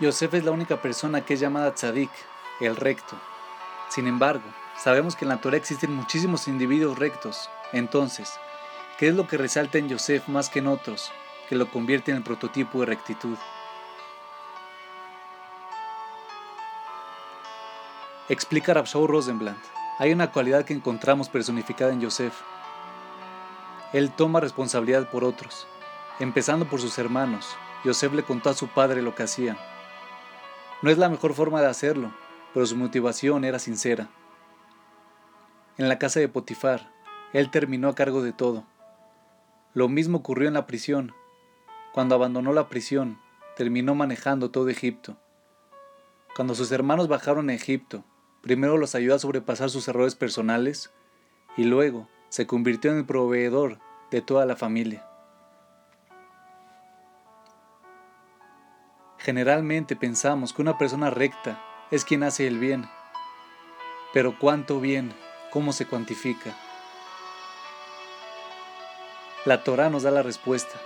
Yosef es la única persona que es llamada tzadik, el recto. Sin embargo, sabemos que en la Torah existen muchísimos individuos rectos. Entonces, ¿qué es lo que resalta en Yosef más que en otros, que lo convierte en el prototipo de rectitud? Explica Rabshau Rosenblatt. Hay una cualidad que encontramos personificada en Yosef. Él toma responsabilidad por otros, empezando por sus hermanos. Yosef le contó a su padre lo que hacía. No es la mejor forma de hacerlo, pero su motivación era sincera. En la casa de Potifar, él terminó a cargo de todo. Lo mismo ocurrió en la prisión. Cuando abandonó la prisión, terminó manejando todo Egipto. Cuando sus hermanos bajaron a Egipto, primero los ayudó a sobrepasar sus errores personales y luego se convirtió en el proveedor de toda la familia. Generalmente pensamos que una persona recta es quien hace el bien. Pero cuánto bien, cómo se cuantifica. La Torah nos da la respuesta.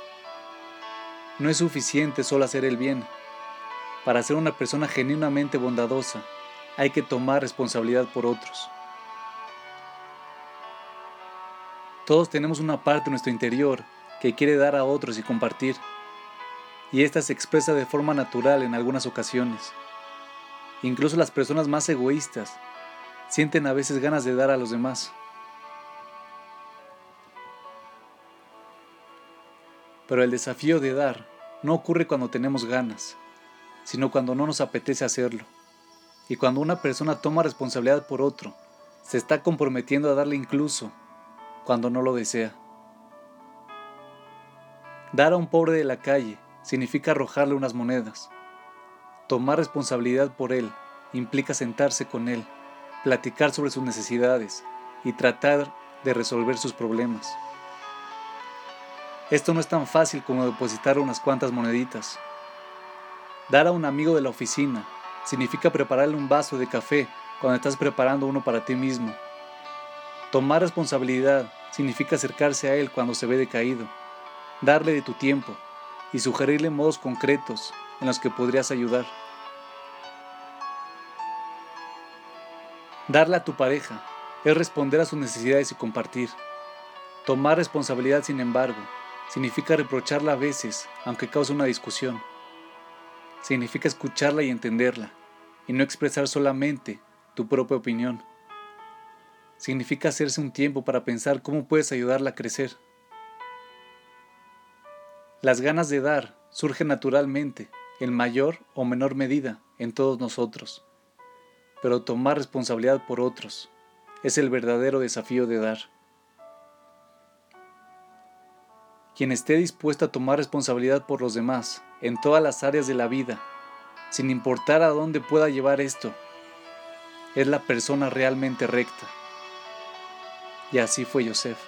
No es suficiente solo hacer el bien. Para ser una persona genuinamente bondadosa, hay que tomar responsabilidad por otros. Todos tenemos una parte de nuestro interior que quiere dar a otros y compartir y esta se expresa de forma natural en algunas ocasiones. Incluso las personas más egoístas sienten a veces ganas de dar a los demás. Pero el desafío de dar no ocurre cuando tenemos ganas, sino cuando no nos apetece hacerlo. Y cuando una persona toma responsabilidad por otro, se está comprometiendo a darle incluso cuando no lo desea. Dar a un pobre de la calle significa arrojarle unas monedas. Tomar responsabilidad por él implica sentarse con él, platicar sobre sus necesidades y tratar de resolver sus problemas. Esto no es tan fácil como depositar unas cuantas moneditas. Dar a un amigo de la oficina significa prepararle un vaso de café cuando estás preparando uno para ti mismo. Tomar responsabilidad significa acercarse a él cuando se ve decaído, darle de tu tiempo, y sugerirle modos concretos en los que podrías ayudar. Darle a tu pareja es responder a sus necesidades y compartir. Tomar responsabilidad, sin embargo, significa reprocharla a veces, aunque cause una discusión. Significa escucharla y entenderla, y no expresar solamente tu propia opinión. Significa hacerse un tiempo para pensar cómo puedes ayudarla a crecer. Las ganas de dar surgen naturalmente, en mayor o menor medida, en todos nosotros. Pero tomar responsabilidad por otros es el verdadero desafío de dar. Quien esté dispuesto a tomar responsabilidad por los demás en todas las áreas de la vida, sin importar a dónde pueda llevar esto, es la persona realmente recta. Y así fue Yosef.